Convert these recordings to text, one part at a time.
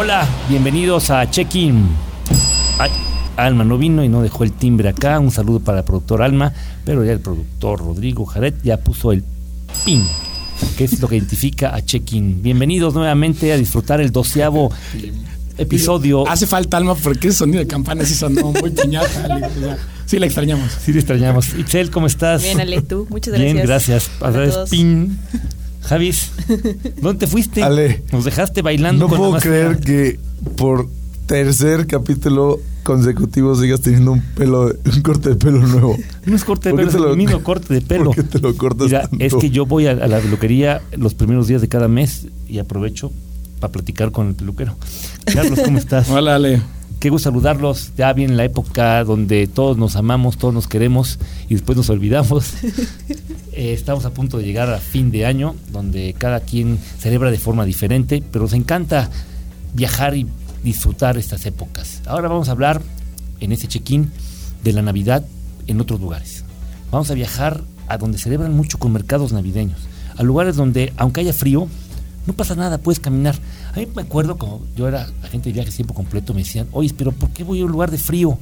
Hola, bienvenidos a Check-in. Alma no vino y no dejó el timbre acá. Un saludo para el productor Alma, pero ya el productor Rodrigo Jaret ya puso el pin, que es lo que identifica a Check-in. Bienvenidos nuevamente a disfrutar el doceavo episodio. Hace falta Alma porque ese sonido de campana sí sonó muy piñata. Sí la extrañamos. Sí, le extrañamos. Itzel, ¿cómo estás? Bien, Ale, tú. Muchas gracias. Bien, gracias. A todos. pin. Javis, ¿dónde te fuiste? Ale. Nos dejaste bailando No con puedo la creer que por tercer capítulo consecutivo sigas teniendo un pelo, un corte de pelo nuevo. No es corte de ¿Por qué pelo, es el mismo corte de pelo. ¿Por qué te lo cortas Mira, tanto? es que yo voy a, a la peluquería los primeros días de cada mes y aprovecho para platicar con el peluquero. Carlos, ¿cómo estás? Hola, Ale. Qué gusto saludarlos. Ya viene la época donde todos nos amamos, todos nos queremos y después nos olvidamos. Eh, estamos a punto de llegar a fin de año, donde cada quien celebra de forma diferente, pero nos encanta viajar y disfrutar estas épocas. Ahora vamos a hablar en este check-in de la Navidad en otros lugares. Vamos a viajar a donde celebran mucho con mercados navideños, a lugares donde, aunque haya frío, no pasa nada, puedes caminar. A mí me acuerdo cuando yo era agente de viajes tiempo completo, me decían, oye, pero ¿por qué voy a un lugar de frío?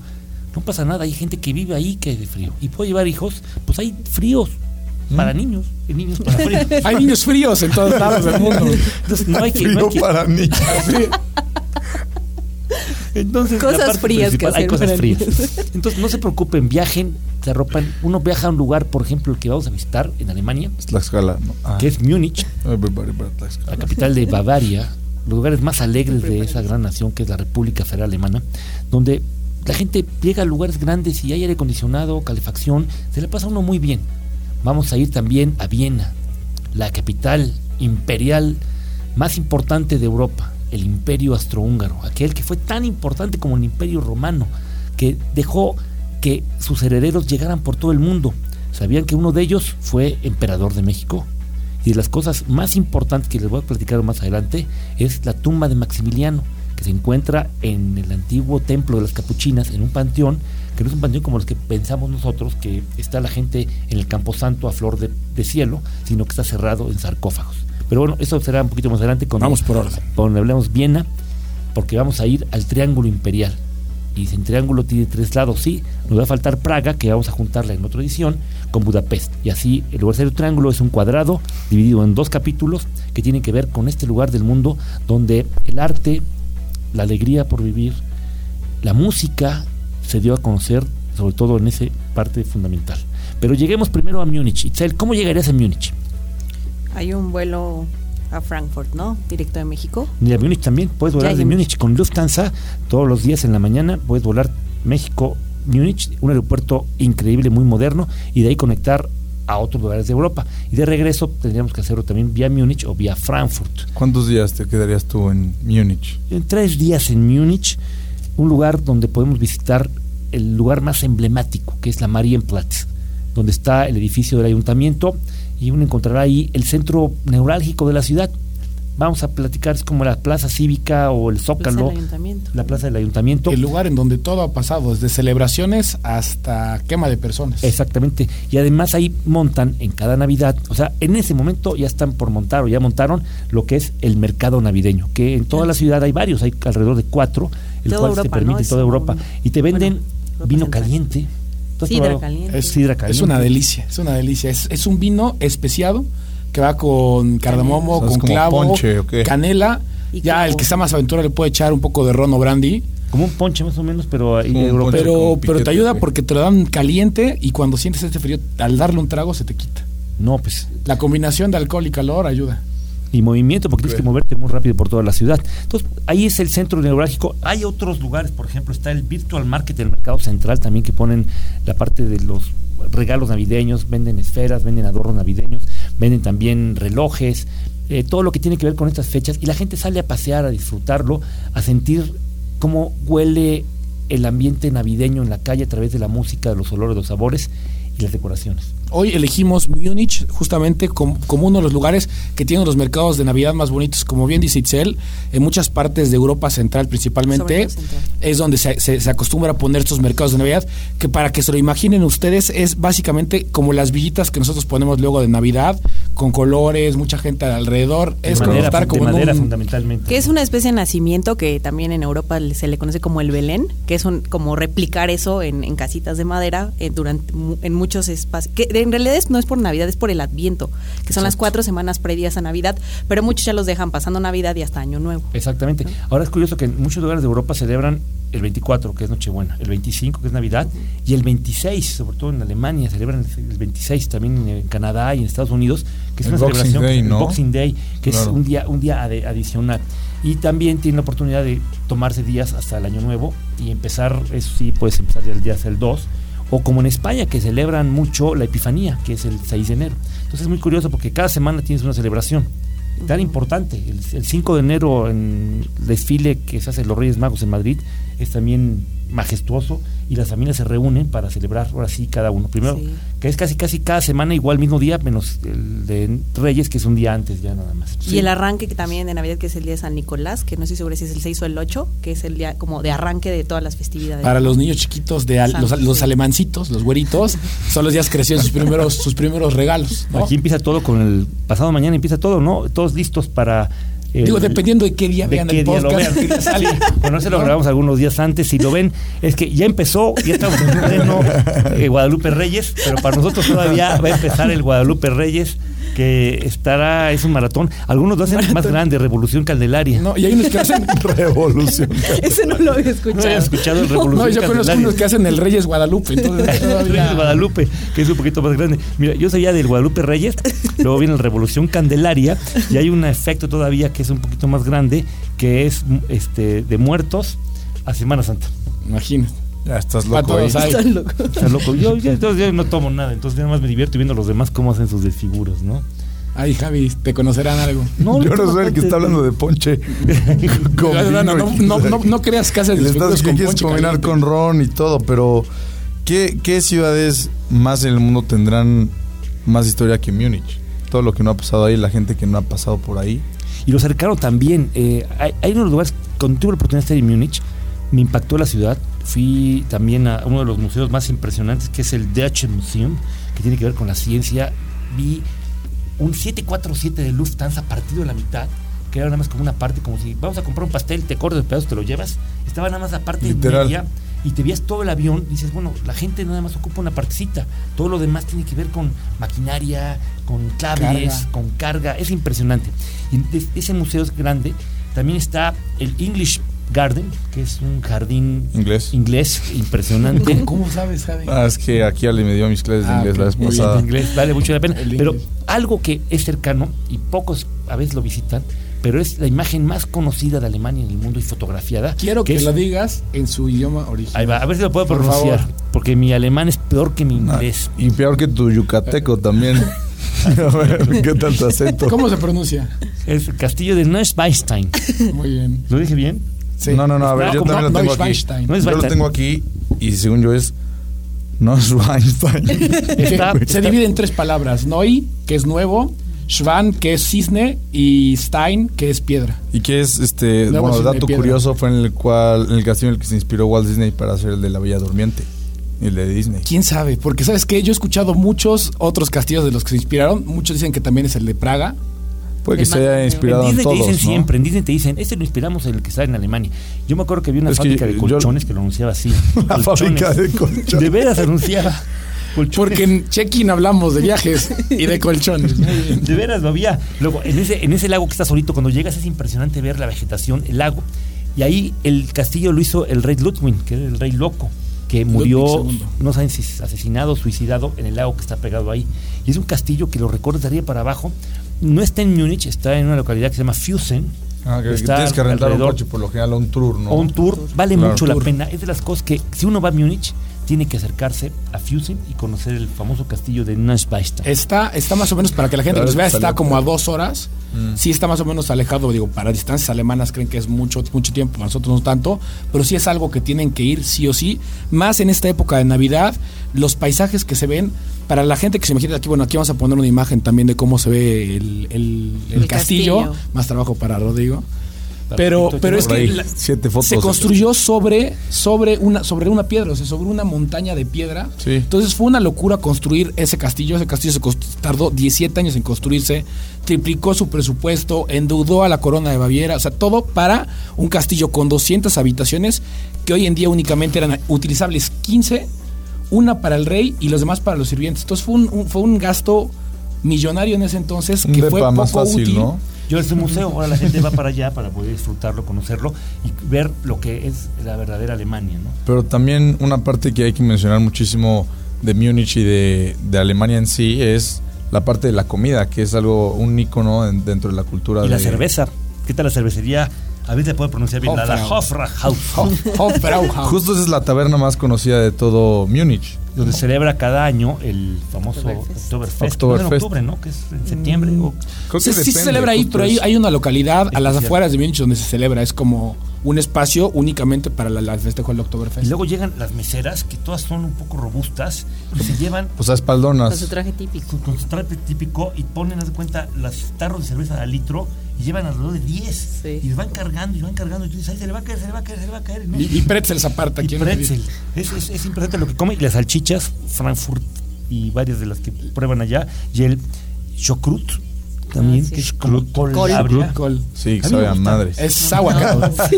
No pasa nada, hay gente que vive ahí que es de frío. Y puedo llevar hijos, pues hay fríos para niños, y niños para frío. Hay niños fríos en todos lados del mundo. Entonces no hay que... no Frío hay que- para niños. Entonces, Cosas la parte frías que hay cosas frías. Entonces, no se preocupen, viajen, se arropan. Uno viaja a un lugar, por ejemplo, el que vamos a visitar en Alemania, Es Tlaxcala, ¿no? Ah. que es Múnich, la capital de Bavaria, los lugares más alegres de esa gran nación que es la República Federal Alemana, donde la gente llega a lugares grandes y hay aire acondicionado, calefacción, se le pasa a uno muy bien. Vamos a ir también a Viena, la capital imperial más importante de Europa, el Imperio Austrohúngaro, aquel que fue tan importante como el Imperio Romano, que dejó que sus herederos llegaran por todo el mundo. ¿Sabían que uno de ellos fue emperador de México? Y de las cosas más importantes que les voy a platicar más adelante es la tumba de Maximiliano, que se encuentra en el antiguo templo de las capuchinas, en un panteón, que no es un panteón como los que pensamos nosotros, que está la gente en el camposanto a flor de, de cielo, sino que está cerrado en sarcófagos. Pero bueno, eso será un poquito más adelante cuando, Vamos por orden. cuando hablemos Viena, porque vamos a ir al Triángulo Imperial. Y el triángulo tiene tres lados, sí, nos va a faltar Praga, que vamos a juntarla en otra edición, con Budapest. Y así, el lugar del triángulo es un cuadrado dividido en dos capítulos que tienen que ver con este lugar del mundo donde el arte, la alegría por vivir, la música se dio a conocer, sobre todo en esa parte fundamental. Pero lleguemos primero a Múnich. Itzel, ¿cómo llegarías a Múnich? Hay un vuelo a Frankfurt, ¿no? Directo de México. Y a Múnich también, puedes volar de Múnich con Lufthansa todos los días en la mañana, puedes volar México, Múnich, un aeropuerto increíble, muy moderno, y de ahí conectar a otros lugares de Europa. Y de regreso tendríamos que hacerlo también vía Múnich o vía Frankfurt. ¿Cuántos días te quedarías tú en Múnich? En tres días en Múnich, un lugar donde podemos visitar el lugar más emblemático, que es la Marienplatz, donde está el edificio del ayuntamiento y uno encontrará ahí el centro neurálgico de la ciudad. Vamos a platicar, es como la plaza cívica o el Plaza zócalo, del Ayuntamiento. la plaza del ayuntamiento. El lugar en donde todo ha pasado, desde celebraciones hasta quema de personas. Exactamente. Y además ahí montan en cada Navidad, o sea, en ese momento ya están por montar o ya montaron lo que es el mercado navideño, que en toda la ciudad hay varios, hay alrededor de cuatro, el Toda cual se permite ¿no? en toda un- Europa. Y te venden bueno, vino Central. caliente. ¿Tú has Sidra probado? caliente. Es, Sidra es caliente. una delicia, es una delicia. Es, es un vino especiado que va con cardamomo, O sea, es con clavo, ponche, canela. Y ya el que está más aventura le puede echar un poco de ron o brandy. Como un ponche más o menos, pero ahí europeo. Pero, pero te ayuda porque te lo dan caliente y cuando sientes este frío, al darle un trago se te quita. No, pues La combinación de alcohol y calor ayuda. Y movimiento, porque tienes que moverte muy rápido por toda la ciudad. Entonces, ahí es el centro neurálgico. Hay otros lugares, por ejemplo, está el Virtual Market del Mercado Central también, que ponen la parte de los regalos navideños, venden esferas, venden adornos navideños, venden también relojes, eh, todo lo que tiene que ver con estas fechas. Y la gente sale a pasear, a disfrutarlo, a sentir cómo huele el ambiente navideño en la calle a través de la música, de los olores, de los sabores. y las decoraciones. Hoy elegimos Múnich justamente com- como, uno de los lugares que tienen los mercados de Navidad más bonitos. Como bien dice Itzel, en muchas partes de Europa Central principalmente central. es donde se, se- se acostumbra a poner estos mercados de Navidad, que para que se lo imaginen ustedes es básicamente como las villitas que nosotros ponemos luego de Navidad, con colores, mucha gente alrededor. De Es como madera, estar de como en madera un- fundamentalmente. Que es una especie de nacimiento que también en Europa le- se le conoce como el Belén, que es un, como replicar eso en, en casitas de madera eh, durante mu- en muchos espacios. Que en realidad es- no es por Navidad, es por el Adviento, que son las cuatro semanas previas a Navidad, pero muchos ya los dejan pasando Navidad y hasta Año Nuevo. Exactamente. Ahora es curioso que en muchos lugares de Europa celebran el 24, que es Nochebuena, el 25, que es Navidad, y el 26, sobre todo en Alemania, celebran el 26, también en Canadá y en Estados Unidos, que es El una Boxing celebración, Day, el ¿no? Boxing Day, que es un día, un día adicional. Y también tienen la oportunidad de tomarse días hasta el Año Nuevo y empezar, eso sí, puedes empezar ya el día hasta el 2, o como en España, que celebran mucho la Epifanía, que es el 6 de enero. Entonces es muy curioso porque cada semana tienes una celebración tan importante. El, el 5 de enero en el desfile que se hace los Reyes Magos en Madrid es también majestuoso y las familias se reúnen para celebrar ahora sí cada uno. Primero, Sí. que es casi casi cada semana igual mismo día, menos el de Reyes que es un día antes ya nada más. Y el arranque que también de Navidad, que es el día de San Nicolás, que no estoy segura si es el 6 o el 8, que es el día como de arranque de todas las festividades. Para los niños chiquitos de al- los, Santo, los sí. alemancitos, los güeritos, son los días que reciben sus primeros, sus primeros regalos. ¿no? Aquí empieza todo con el pasado mañana empieza todo, ¿no? Todos listos para Digo, dependiendo de qué día de vean qué el día lo podcast. vean. sale. Bueno, se lo grabamos algunos días antes. Si lo ven, es que ya empezó, ya estamos en pleno eh, Guadalupe Reyes, pero para nosotros todavía va a empezar el Guadalupe Reyes, que estará, es un maratón. Algunos lo hacen más grande, Revolución Candelaria. No, y hay unos que hacen Revolución. Ese no lo había ¿No escuchado. habías escuchado el Revolución No, yo conozco unos que hacen el Reyes Guadalupe. Entonces, todavía- Reyes Guadalupe, que es un poquito más grande. Mira, yo sabía del Guadalupe Reyes, luego viene el Revolución Candelaria, y hay un efecto todavía que es un poquito más grande, que es este de muertos a Semana Santa. Imagínate. Ya estás loco ahí. todos hay. Están locos. Está loco. Yo, yo, entonces yo no tomo nada, entonces nada más me divierto viendo a los demás cómo hacen sus desfiguros, ¿no? Ay, Javi, te conocerán algo. No, Yo no soy el que está hablando de ponche. No, no, no, no, y- no, no creas que haces estás desfiguros que con quieres ponche combinar caliente. con ron y todo, pero ¿qué, ¿qué ciudades más en el mundo tendrán más historia que Múnich? Todo lo que no ha pasado ahí, la gente que no ha pasado por ahí. Y lo cercano también. eh, hay, hay unos lugares, cuando tuve la oportunidad de estar en Múnich, me impactó la ciudad. Fui también a uno de los museos más impresionantes, que es el Deutsche Museum, que tiene que ver con la ciencia. Vi un 747 de Lufthansa partido a la mitad, que era nada más como una parte, como si vamos a comprar un pastel, te cortas los pedazos, te lo llevas. Estaba nada más la parte Literal. media y te veías todo el avión, dices, bueno, la gente nada más ocupa una partecita, todo lo demás tiene que ver con maquinaria, con cables, Carga. con carga, es impresionante. Y ese museo es grande, también está el English Garden, que es un jardín Inglés. inglés impresionante. ¿Cómo, cómo sabes, Javi? Ah, es que aquí Ale me dio mis clases de Ah, inglés ok, la vez pasada. Inglés vale mucho la pena. Pero algo que es cercano y pocos a veces lo visitan, pero es la imagen más conocida de Alemania en el mundo y fotografiada. Quiero que, es- lo digas en su idioma original. Ahí va, a ver si lo puedo Por pronunciar, favor. porque mi alemán es peor que mi Ah, inglés. y peor que tu yucateco también. A ver, ¿qué tal tu acento? ¿Cómo se pronuncia? Es el castillo de Neuschwanstein. Muy bien. ¿Lo dije bien? Sí. No, no, no, a ver, No, yo también lo tengo aquí. No es Yo lo Weinstein. tengo aquí y según yo es no Schweinstein. Está- se divide en tres palabras. Noi, que es nuevo, Schwan, que es cisne, y Stein, que es piedra. y que es este, bueno, dato piedra. curioso fue en el cual en el castillo en el que se inspiró Walt Disney para hacer el de la Bella Durmiente, el de Disney. ¿Quién sabe? Porque sabes que yo he escuchado muchos otros castillos de los que se inspiraron. Muchos dicen que también es el de Praga. Puede que El se haya más- inspirado en en, Disney todos, te dicen ¿no? siempre, en Disney te dicen, este lo inspiramos en el que está en Alemania. Yo me acuerdo que había una Es que fábrica de yo- colchones que lo anunciaba así. La fábrica de colchones. De veras anunciaba. colchones. Porque en check-in hablamos de viajes y de colchones. De veras lo había. Luego, en ese, en ese lago que está solito, cuando llegas es impresionante ver la vegetación, el lago. Y ahí el castillo lo hizo el rey Ludwig, que era el rey loco, que murió, no saben si es asesinado, suicidado en el lago que está pegado ahí. Y es un castillo que lo recorres de arriba para abajo. No está en Múnich, está en una localidad que se llama Fusen. Ah, que Está tienes que rentar un coche por lo general un tour, ¿no? o un tour, vale Claro. mucho la pena. Es de las cosas que si uno va a Múnich, tiene que acercarse a Fusen y conocer el famoso castillo de Neuschwanstein. Está, está más o menos, para que la gente Claro, nos vea, está como a dos horas. Mm. Sí está más o menos alejado, digo, para distancias alemanas creen que es mucho, mucho tiempo, para nosotros no tanto, pero sí es algo que tienen que ir sí o sí. Más en esta época de Navidad, los paisajes que se ven, para la gente que se imagina aquí, bueno, aquí vamos a poner una imagen también de cómo se ve el, el- el El castillo. castillo. más trabajo para Rodrigo. Pero, pero es que la- siete fotos. se construyó sobre, sobre, una, sobre una piedra, o sea, sobre una montaña de piedra. Sí. Entonces fue una locura construir ese castillo. Ese castillo se tardó 17 años en construirse, triplicó su presupuesto, endeudó a la corona de Baviera, o sea, todo para un castillo con 200 habitaciones que hoy en día únicamente eran utilizables 15, una para el rey y los demás para los sirvientes. Entonces fue un, un- fue un gasto millonario en ese entonces que depa fue poco más fácil, útil. ¿no? Yo es un museo, ahora la gente va para allá para poder disfrutarlo, conocerlo y ver lo que es la verdadera Alemania, ¿no? Pero también una parte que hay que mencionar muchísimo de Múnich y de, de Alemania en sí es la parte de la comida, que es algo, un ícono en- dentro de la cultura. Y la de- cerveza. ¿Qué tal la cervecería? A ver si puedo pronunciar bien. La, la. Justo esa es la taberna más conocida de todo Múnich. Donde se celebra cada año el famoso Oktoberfest. Oktoberfest. En octubre, ¿no? Que es en septiembre. o- Creo Sí, que sí se depende, celebra ahí, pero hay, eso. hay una localidad a las afueras de Múnich donde se celebra. Es como un espacio únicamente para la, la festejo del Y Oktoberfest. luego llegan las meseras, que todas son un poco robustas, y se llevan O sea, espaldonas. Con su traje típico. con, con su traje típico y ponen, haz de cuenta, los tarros de cerveza al litro y llevan alrededor de 10. Sí. Y los van cargando y van cargando. Y tú dices, ay, se le va a caer, se le va a caer, se le va a caer. ¿no? Y, y pretzels aparte. Y ¿quién no pretzel. Es, es, es impresionante lo que come. Y las salchichas, Frankfurt y varias de las que prueban allá. Y el chokrut también, Ah, sí. que es col, Col. labria. Col. Sí, que A mí me sabe a gusta. madres. Es sauerkraut. A mí sí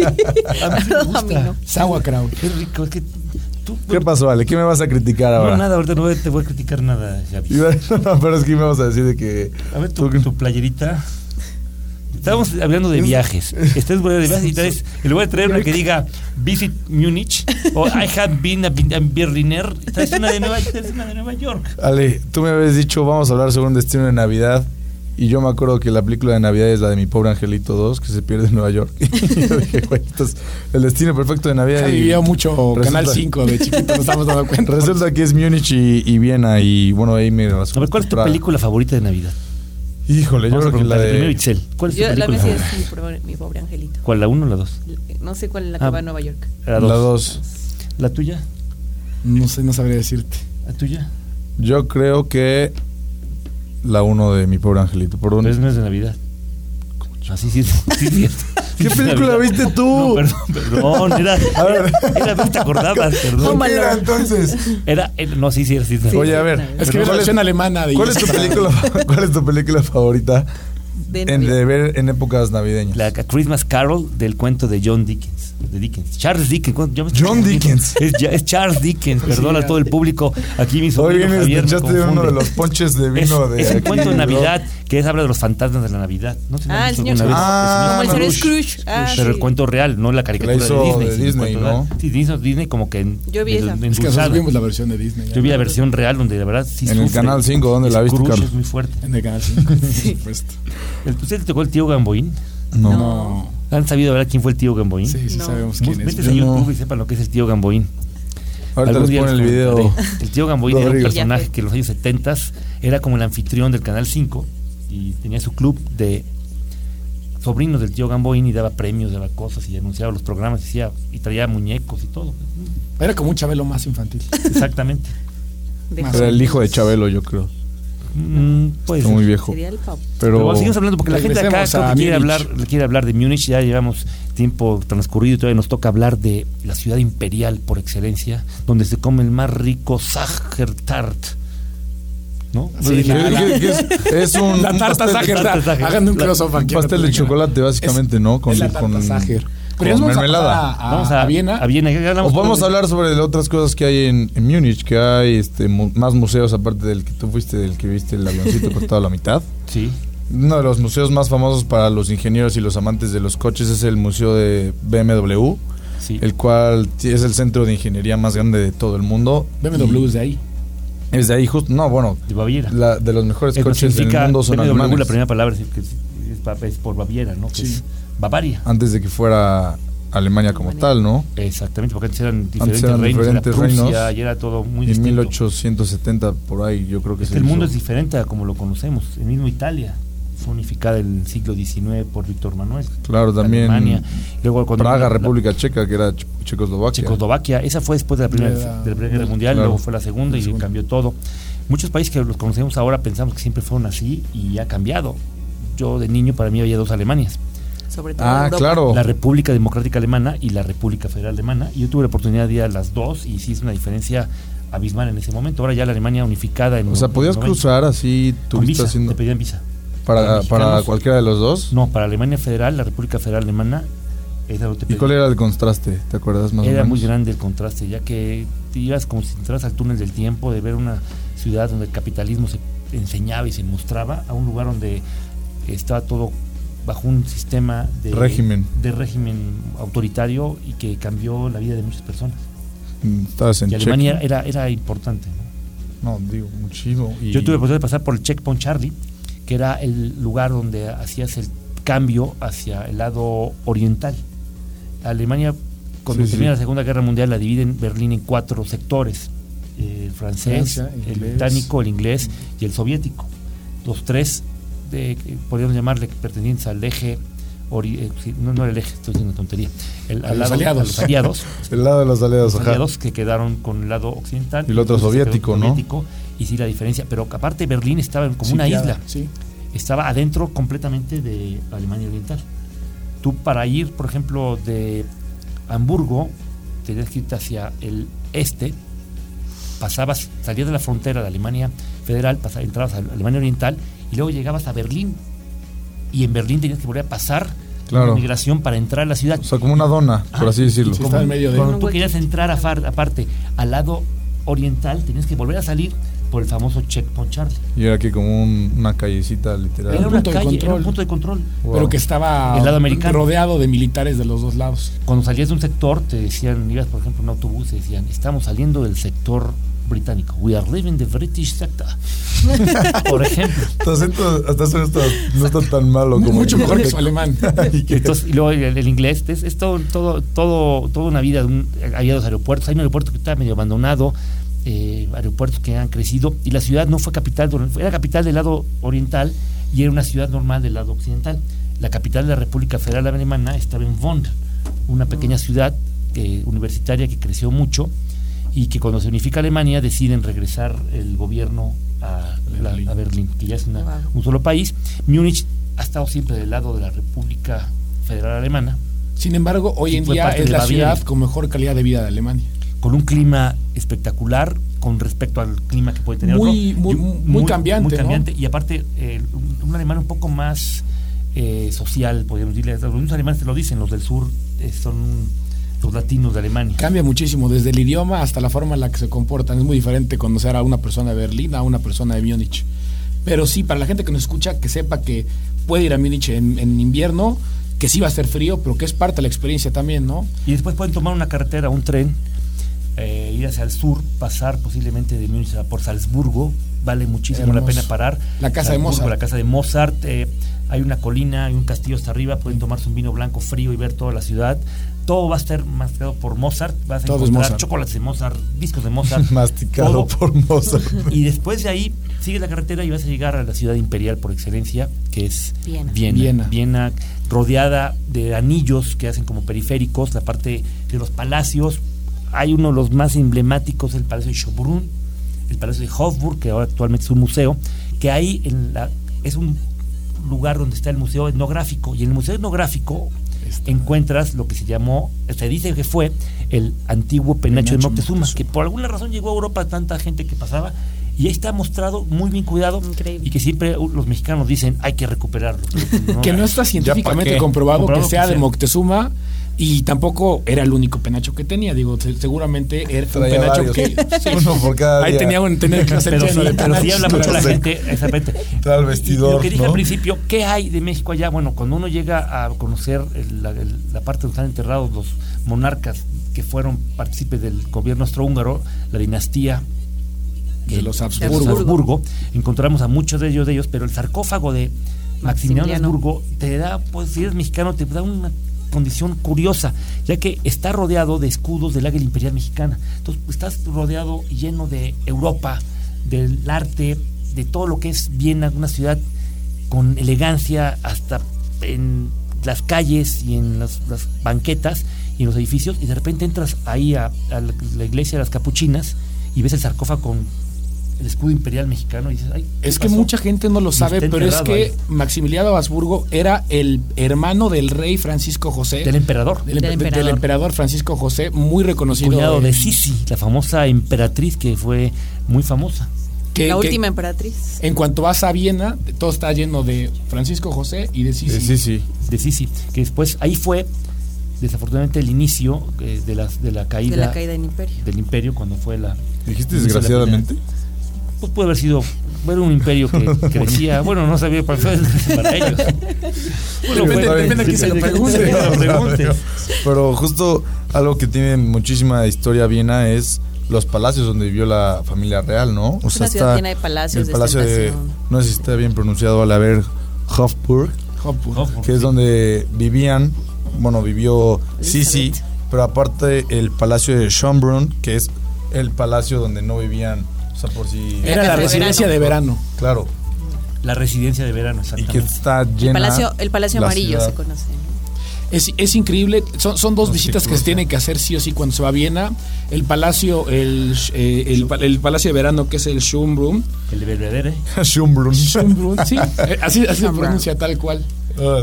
me A mí gusta. no. sauerkraut. Es rico, es que tú... ¿Qué pasó, Ale? ¿Qué me vas a criticar No, ahora? nada, ahorita no te voy a criticar nada, Javi. No, pero es que me vas a decir de que... A ver, tu, tu playerita. Estábamos hablando de viajes. Estás de viajes y traes, en lugar de traer una que diga Visit Munich o I have been a, a Berliner, traes una de Nueva, traes una de Nueva York. Ale, tú me habías dicho, vamos a hablar sobre un destino de Navidad. Y yo me acuerdo que la película de Navidad es la de Mi Pobre Angelito 2, que se pierde en Nueva York. y yo dije, güey, esto es el destino perfecto de Navidad. Vivía mucho resulta- Canal 5 de chiquito, nos estamos dando cuenta. Resulta que es Múnich y, y Viena. Y bueno, ahí me A ver, ¿cuál es tu película favorita de Navidad? Híjole, yo creo que la preguntarle primero, de... Itzel. ¿Cuál es tu Yo, la película mía sí favorita? es mi pobre, mi pobre angelito. ¿Cuál, la 1 o la 2? No sé cuál es la que Ah. va a Nueva York. La La 2. 2. ¿La tuya? No sé, no sabría decirte. ¿La tuya? Yo creo que la 1 de Mi Pobre Angelito. ¿Por dónde? Pero no es de Navidad. Ah, sí, sí, sí, sí, sí. ¿Qué de película viste tú? No, perdón, perdón. Era, A ver. era, no te acordabas, perdón. ¿Qué era entonces? Era, era- no, sí, sí, sí. sí. Oye, a ver. Es que es la ¿cuál, versión es, alemana de cuál es tu película, ¿Cuál es tu película favorita De en, de ver en épocas navideñas? La Christmas Carol del cuento de John Dickens. De Dickens. Charles Dickens. John. Dickens. Es, Charles Dickens, perdona a todo el público. Aquí mi Hoy sobrino vienes, Javier te me echaste uno de los ponches de Es, vino de es aquí, cuento de. Navidad que es, habla de los fantasmas de la Navidad. ¿No se Ah, el señor alguna Scrooge. vez? Ah, Como el señor Scrooge. Ah, pero sí. el cuento real, no la caricatura hizo de Disney. de el Disney, ¿no? Sí, Disney, Disney como que en, Yo vi en- esa. en- Es que nosotros vimos la versión de Disney. ya. Yo vi la versión real donde la verdad sí En el sufre. Canal 5, ¿dónde la viste, Scrooge Carlos? es muy fuerte. En el Canal 5, por supuesto. ¿El- ¿Usted te tocó el tío Gamboín? No. No. ¿Han sabido hablar quién fue el tío Gamboín? Sí, sí No. sabemos quién es. Métese no. YouTube y sepan lo que es el tío Gamboín. Ahorita Algún les día pone el video. El tío Gamboín era un personaje que en los años 70 era como el anfitrión del Canal 5 y tenía su club de sobrinos del tío Gamboín y daba premios, daba cosas y anunciaba los programas y, hacía- y traía muñecos y todo. Era como un Chabelo más infantil. Exactamente. Era el hijo de Chabelo, yo creo. Mm, Está ser. muy viejo. Sería el pavo. Pero Pero sigamos hablando porque la gente acá creo que quiere hablar, quiere hablar de Múnich, ya llevamos tiempo transcurrido y todavía nos toca hablar de la ciudad imperial por excelencia, donde se come el más rico Sachertart. ¿No? Sí, Lo dije, la- ¿Qué- qué- qué es? Es un La tarta pastel- Sager. tarta Sager. Hagan un La- crossover un aquí. pastel de chocolate, básicamente, Es- ¿no? Con, es la tarta con, Sager. Pero a mermelada. a, Vamos a, a, Viena. A Viena. O podemos de- hablar sobre otras cosas que hay en, en Múnich, que hay este mu- más museos aparte del que tú fuiste, del que viste el avioncito cortado a la mitad. Sí. Uno de los museos más famosos para los ingenieros y los amantes de los coches es el Museo de BMW, Sí. el cual es el centro de ingeniería más grande de todo el mundo. BMW es de ahí. Es de ahí justo, no, bueno, de Baviera. la- de los mejores Es- coches del mundo son alemanes. la primera palabra es, que es, es por Baviera, ¿no? Que Sí. es Bavaria. Antes de que fuera Alemania como tal, ¿no? Exactamente, porque antes eran diferentes eran reinos, era diferentes Prusia, reinos. y era todo muy En distinto. 1870 por ahí, yo creo que Es se que el mundo hizo. es diferente a como lo conocemos. El mismo Italia fue unificada en el siglo XIX por Víctor Manuel. Claro, también Alemania. Luego cuando Praga, la- República Checa, que era Che- Checoslovaquia. Checoslovaquia, esa fue después de la Primera, De la- de la Primera Guerra Mundial, Claro. luego fue la Segunda y cambió todo. Muchos países que los conocemos ahora pensamos que siempre fueron así y ha cambiado. Yo de niño para mí había dos Alemanias, Sobre todo Ah, claro. la República Democrática Alemana y la República Federal Alemana. Y yo tuve la oportunidad de ir a las dos y sí es una diferencia abismal en ese momento. Ahora ya la Alemania unificada en O sea, podías 90, cruzar así, tuviste visa, haciendo te pedían visa. Para, para cualquiera de los dos. No, para Alemania Federal, la República Federal Alemana, te ¿Y cuál era el contraste? ¿Te acuerdas más o Era menos? muy grande el contraste, ya que te ibas como si entras al túnel del tiempo, de ver una ciudad donde el capitalismo se enseñaba y se mostraba, a un lugar donde estaba todo bajo un sistema de Régimen. de régimen autoritario y que cambió la vida de muchas personas. Mm, Estabas en Y Alemania era, era importante. ¿no? No, digo, muchísimo. Y Yo tuve la oportunidad de pasar por el Checkpoint Charlie, que era el lugar donde hacías el cambio hacia el lado oriental. Alemania, cuando Sí, termina sí. la Segunda Guerra Mundial, la divide en Berlín en cuatro sectores: eh, el francés, Francia, el inglés. británico, el inglés y el soviético. Los tres, de, que podríamos llamarle pertenecientes al eje. eh, no, no el eje, estoy diciendo tontería. El, al los lado- aliados. a los aliados. el lado de los aliados, Los aliados que quedaron con el lado occidental. Y el otro soviético, ¿no? soviético, Y sí, la diferencia. Pero aparte, Berlín estaba como una isla. Sí. Estaba adentro completamente de Alemania Oriental. Tú, para ir, por ejemplo, de Hamburgo, tenías que irte hacia el este. Pasabas, salías de la frontera de Alemania Federal, pasabas, entrabas a Alemania Oriental y luego llegabas a Berlín. Y en Berlín tenías que volver a pasar Claro. la migración para entrar a la ciudad. O sea, como una dona, por Ah, así decirlo. sí, está en medio de- Cuando tú querías entrar a far- aparte al lado oriental, tenías que volver a salir por el famoso checkpoint Charlie. Y era aquí como un- una callecita literal. Era un una punto de calle, era un control. punto de control. Wow. Pero que estaba El lado americano. rodeado de militares de los dos lados. Cuando salías de un sector, te decían, ibas por ejemplo en un autobús, te decían, estamos saliendo del sector británico. We are leaving the British sector. por ejemplo. Acento hasta eso no está, no está tan malo como Mucho mejor que su alemán. Y, entonces, y luego el, el inglés, es, es todo, todo, todo, toda una vida. un- había dos aeropuertos, hay un aeropuerto que está medio abandonado, eh, aeropuertos que han crecido, y la ciudad no fue capital, era capital del lado oriental y era una ciudad normal del lado occidental. La capital de la República Federal Alemana estaba en Bonn, una pequeña ciudad eh, universitaria que creció mucho y que cuando se unifica Alemania deciden regresar el gobierno a la- Berlín. a Berlín, que ya es una- Wow. un solo país. Múnich ha estado siempre del lado de la República Federal Alemana, Sin embargo, hoy en día es la ciudad con mejor calidad de vida de Alemania. Con un clima espectacular con respecto al clima que puede tener Muy- otro. muy- Y muy cambiante, muy ¿no? cambiante. y aparte eh, un, un alemán un poco más eh, social podríamos decirle los alemanes te lo dicen los del sur eh, son los latinos de Alemania Cambia muchísimo, desde el idioma hasta la forma en la que se comportan. Es muy diferente conocer a una persona de Berlín a una persona de Múnich. Pero sí, para la gente que nos escucha, que sepa que puede ir a Múnich en, en invierno, que sí va a ser frío, pero que es parte de la experiencia también, ¿no? y después pueden tomar una carretera un tren eh, ir hacia el sur pasar posiblemente de Múnich por Salzburgo vale muchísimo la Hermoso. pena parar La casa de Salzburgo, Mozart. la casa de Mozart eh, hay una colina hay un castillo hasta arriba pueden tomarse un vino blanco frío y ver toda la ciudad todo va a estar masticado por Mozart vas a Todo encontrar Mozart. chocolates de Mozart discos de Mozart Masticado todo. por Mozart. y después de ahí sigues la carretera y vas a llegar a la ciudad imperial por excelencia que es Viena. Viena, Viena. Viena, rodeada de anillos que hacen como periféricos, la parte de los palacios. Hay uno de los más emblemáticos, el Palacio de Schönbrunn, el Palacio de Hofburg, que ahora actualmente es un museo, que ahí en la, es un lugar donde está el Museo Etnográfico. Y en el Museo Etnográfico Está. encuentras lo que se llamó, se dice que fue el antiguo penacho, de Moctezuma, Moctezuma. que por alguna razón llegó a Europa tanta gente que pasaba. Y ahí está mostrado, muy bien cuidado, Increíble. y que siempre los mexicanos dicen hay que recuperarlo. que no está científicamente comprobado Comprobado que sea que de sea. Moctezuma y tampoco era el único penacho que tenía. Digo, se- seguramente era un Traía penacho varios. que. sí. Uno por cada Ahí día. tenía un tener clase pero, lleno sí, de pero sí habla mucho la gente, exactamente. Y- y vestidor, lo que dije ¿no? al principio, ¿qué hay de México allá? Bueno, cuando uno llega a conocer el- la, el- la parte donde están enterrados los monarcas que fueron partícipes del gobierno austrohúngaro, la dinastía De los Habsburgo. encontramos a muchos de ellos, de ellos, pero el sarcófago de Maximiliano Maximiliano. Habsburgo te da, pues si eres mexicano, te da una condición curiosa, ya que está rodeado de escudos del águila imperial mexicana. Entonces, estás rodeado y lleno de Europa, del arte, de todo lo que es Viena, una ciudad con elegancia hasta en las calles y en las, banquetas y en los edificios, y de repente entras ahí a, a la iglesia de las capuchinas y ves el sarcófago con el escudo imperial mexicano y dices, ay, ¿qué Es que mucha gente no lo sabe, pero es que ahí. Maximiliano de Habsburgo era el hermano del rey Francisco José. del emperador, del, Del empe- del emperador. emperador Francisco José, muy reconocido. cuñado de Sisi, la famosa emperatriz que fue muy famosa. que- la que última emperatriz. En cuanto vas a Viena, todo está lleno de Francisco José y de Sisi. Sí, sí. de Sisi, que después ahí fue desafortunadamente el inicio eh, de, las, de la caída De la caída del imperio. del imperio cuando fue la Dijiste de la desgraciadamente. primera- pues puede haber sido era un imperio que crecía bueno no sabía para, ellos Bueno, Depende- a quién se lo pregunte. Pero justo algo que tiene muchísima historia Viena es los palacios donde vivió la familia real, ¿no? O Es una ciudad llena de palacios, el de palacio de, no sé si está bien pronunciado, al haber Hofburg, Hofburg. Hofburg, que es sí. donde vivían, bueno, vivió Sisi, pero aparte el palacio de Schönbrunn, que es el palacio donde no vivían, o sea, por si... La Era la residencia de verano. Claro, la residencia de verano y que exactamente está El llena... palacio, el palacio la amarillo ciudad. se conoce. ¿no? Es, es increíble, son, son dos visitas que se tienen que hacer sí o sí cuando se va a Viena. El palacio, el, eh, el, pa- el palacio de verano que es el Schönbrunn. el de Belvedere Schönbrunn. Schönbrunn, sí, eh, así, así se pronuncia tal cual.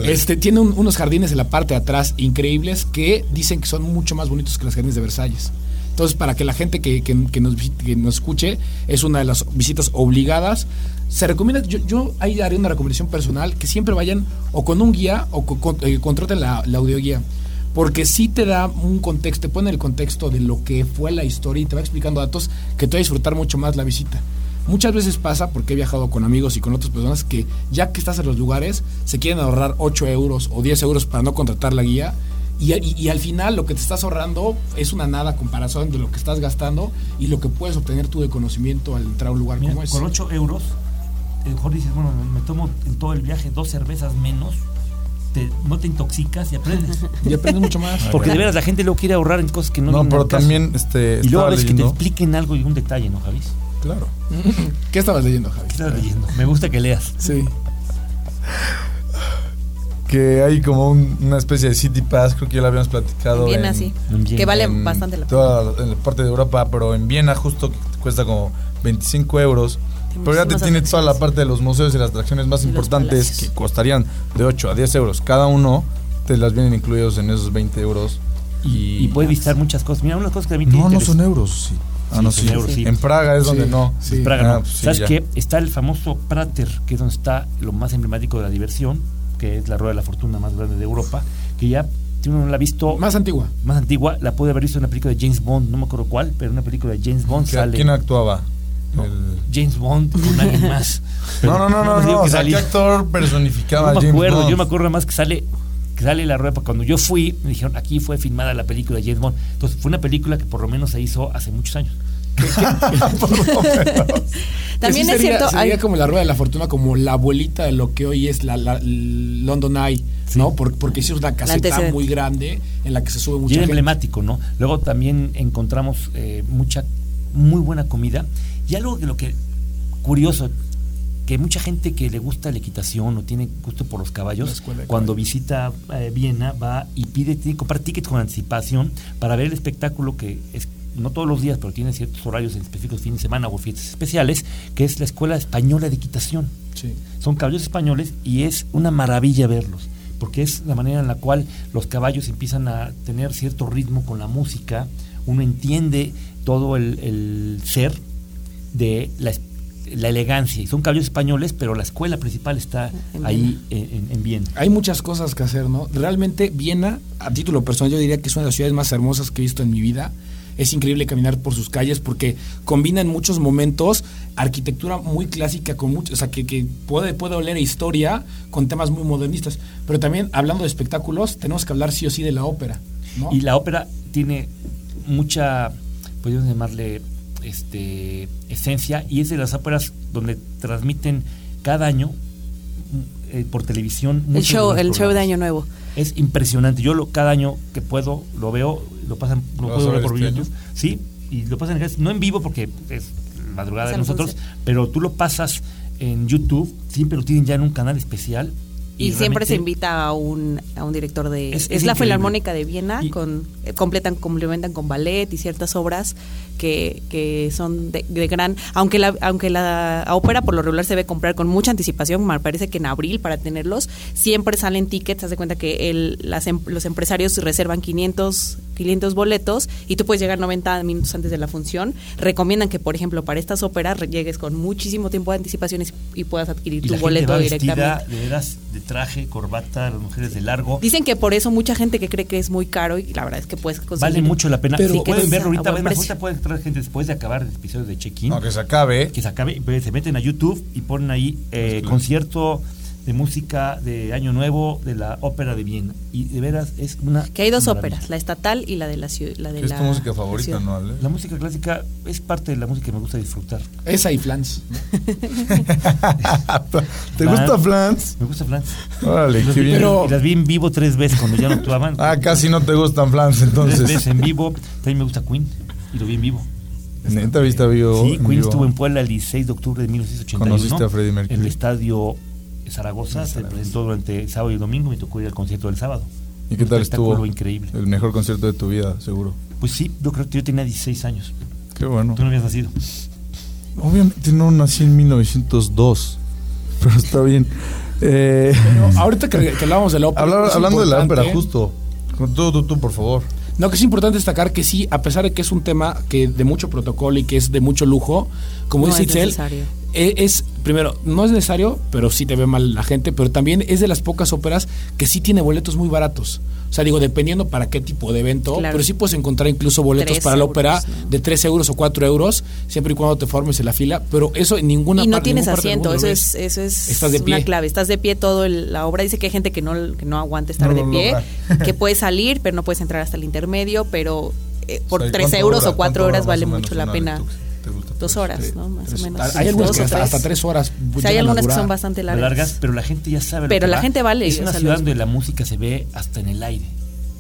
Este, tiene un- unos jardines en la parte de atrás increíbles que dicen que son mucho más bonitos que los jardines de Versalles. Entonces, para que la gente que, que- que nos, que nos escuche, es una de las visitas obligadas. Se recomienda, yo, yo ahí haré una recomendación personal, que siempre vayan o con un guía o con- eh, contraten la, la audioguía. Porque sí te da un contexto, te pone el contexto de lo que fue la historia y te va explicando datos que te va a disfrutar mucho más la visita. Muchas veces pasa, porque he viajado con amigos y con otras personas, que ya que estás en los lugares, se quieren ahorrar 8 euros o 10 euros para no contratar la guía. Y, y- y al final lo que te estás ahorrando es una nada a comparación de lo que estás gastando y lo que puedes obtener tú de conocimiento al entrar a un lugar Mira, como ese. con 8 euros a mejor dices bueno me tomo en todo el viaje dos cervezas menos te- no te intoxicas y aprendes Y aprendes mucho más. porque de veras la gente luego quiere ahorrar en cosas que no No, pero también este, y luego estaba ves que te expliquen algo y un detalle no Javis Claro. ¿Qué estabas leyendo, Javi? ¿Qué estás leyendo? Me gusta que leas. Sí. Que hay como un- una especie de City Pass, creo que ya lo habíamos platicado. En Viena, en- sí. En Viena. Que vale en bastante la pena. toda en la parte de Europa, pero en Viena justo que cuesta como 25 euros. Pero ya te tiene toda la parte de los museos y las atracciones más importantes que costarían de 8 a 10 euros cada uno, te las vienen incluidos en esos 20 euros. Y, Y puedes visitar muchas cosas. Mira, una cosa que a mí No, no son euros, sí. Ah, Sí, no, sí. euros, sí. En Praga es donde no. sí. Praga, no. Ah, pues sí, ¿Sabes ya. qué? Está el famoso Prater, que es donde está lo más emblemático de la diversión, que es la rueda de la fortuna más grande de Europa, que ya si uno no la ha visto Más antigua. más antigua, la puede haber visto en una película de James Bond, no me acuerdo cuál, pero en una película de James Bond ¿Qué- sale ¿Quién actuaba? No, El- James Bond con alguien más. No, no, no, no, no. que O sea, salía. ¿qué actor personificaba No a me James acuerdo, Bond? yo me acuerdo nada más que sale que sale la rueda cuando yo fui me dijeron aquí fue filmada la película de James Bond entonces fue una película que por lo menos se hizo hace muchos años También es sería- cierto. Sería hay- como la rueda de la fortuna, como la abuelita de lo que hoy es la, la- el London Eye, ¿no? Por- porque sí es una caseta muy grande en la que se sube y mucha gente. emblemático no luego también encontramos eh, mucha muy buena comida y algo que lo que curioso que mucha gente que le gusta la equitación o tiene gusto por los caballos, de cuando caballos. visita eh, Viena va y pide, tiene que comprar tickets con anticipación para ver el espectáculo que es no todos los días, pero tiene ciertos horarios en específicos fines de semana o fiestas especiales, que es la Escuela Española de Equitación. Sí. Son caballos españoles y es una maravilla verlos, porque es la manera en la cual los caballos empiezan a tener cierto ritmo con la música, uno entiende todo el, el ser de la, la elegancia, y son caballos españoles, pero la escuela principal está En ahí en, en, en Viena. Hay muchas cosas que hacer, ¿no? Realmente Viena, a título personal, yo diría que es una de las ciudades más hermosas que he visto en mi vida. Es increíble caminar por sus calles porque combina en muchos momentos arquitectura muy clásica con mucho, o sea, que, que puede, puede oler a historia con temas muy modernistas. Pero también, hablando de espectáculos, tenemos que hablar sí o sí de la ópera, ¿no? Y la ópera tiene mucha, podríamos llamarle, este, esencia, y es de las óperas donde transmiten cada año eh, por televisión. El show, el show de. Año Nuevo. Es impresionante. Yo lo, cada año que puedo lo veo, lo pasan, lo ¿Lo vas puedo ver por este YouTube. año? Sí, y lo pasan en no en vivo porque es madrugada de nosotros, 11. pero tú lo pasas en YouTube, siempre lo tienen ya en un canal especial. Y, siempre se invita a un, a un director de... Es- Es, es la. Filarmónica de Viena, Y- con eh, completan, complementan con ballet y ciertas obras que, que son de, de gran... Aunque la, aunque la ópera por lo regular se debe comprar con mucha anticipación, me parece que en abril para tenerlos, siempre salen tickets, haz de cuenta que el, las, em- los empresarios reservan 500, 500 boletos y tú puedes llegar 90 minutos antes de la función. Recomiendan que, por ejemplo, para estas óperas llegues con muchísimo tiempo de anticipación y, y puedas adquirir y tu boleto directamente. de veras de traje, corbata, las mujeres de largo. Dicen que por eso mucha gente que cree que es muy caro y la verdad es que puedes conseguir. Vale mucho la pena. Pero- Sí, pueden a ahorita. además, ahorita puede entrar gente después de acabar el episodio de Check-in. No, que se acabe. que se acabe, pues, se meten a YouTube y ponen ahí eh, claro. De música de Año Nuevo de la Ópera de Viena. Y de veras es una. Que hay dos maravilla. óperas, la estatal y la de la ciudad. La de es la tu música favorita. ¿no, Ale? La música clásica es parte de la música que me gusta disfrutar. Esa y Flans. ¿Te gusta Flans? Me gusta Flans. Órale, qué vi- bien. Pero- y las vi en vivo tres veces cuando ya no actuaban. Ah, casi no te gustan Flans, Tres entonces. veces en vivo. También me gusta Queen y lo vi en vivo. Neta, viste a vivo. Sí, en Queen vivo? estuvo en Puebla el 16 de octubre de 1981. ¿Conociste a Freddie Mercury? En el estadio Zaragoza. Se presentó durante el sábado y el domingo. Me tocó ir al concierto del sábado. ¿Y qué tal estuvo? increíble. El mejor concierto de tu vida, seguro. Pues sí, yo creo que yo tenía 16 años. Qué bueno. Tú no habías nacido. Obviamente no nací en 1902, pero está bien. Eh, ahorita que, que hablábamos de la ópera. hablar- hablando de la ópera, justo. Con Tú, tú, tú, por favor. No, que es importante destacar que sí, a pesar de que es un tema que de mucho protocolo y que es de mucho lujo, como No dice Itzel, necesario. Es, primero, no es necesario, pero sí te ve mal la gente, pero también es de las pocas óperas que sí tiene boletos muy baratos. O sea, digo, dependiendo para qué tipo de evento, Claro. pero sí puedes encontrar incluso boletos para la euros, ópera ¿no? de 3 euros o 4 euros, siempre y cuando te formes en la fila, pero eso en ninguna y no par- tienes parte asiento, mundo eso es, eso es Estás de una pie. clave. Estás de pie todo el- la obra. Dice que hay gente que no, que no aguanta estar No de pie, que puede salir, pero no puedes entrar hasta el intermedio, pero eh, por O sea, 3 ¿cuánto euros dura- o 4 cuánto horas vale mucho la una pena. ¿Te gusta? Dos horas, ¿no? Más o menos. Hay algunas Dos que o hasta, tres. hasta 3 horas. O sea, hay algunas que son bastante largas. largas, pero la gente ya sabe. lo Pero que la va. gente vale, Es una ciudad donde la música se ve hasta en el aire.